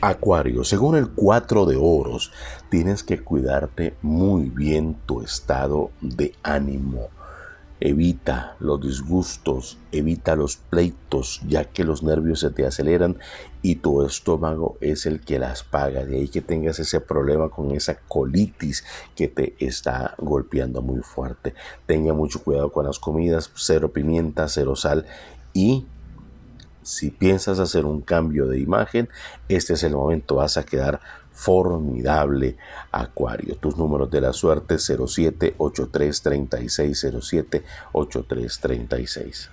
Acuario, según el 4 de oros, tienes que cuidarte muy bien tu estado de ánimo. Evita los disgustos, evita los pleitos, ya que los nervios se te aceleran y tu estómago es el que las paga. De ahí que tengas ese problema con esa colitis que te está golpeando muy fuerte. Tenga mucho cuidado con las comidas, cero pimienta, cero sal y si piensas hacer un cambio de imagen, este es el momento, vas a quedar formidable Acuario. Tus números de la suerte 07 83 36 07 83 36.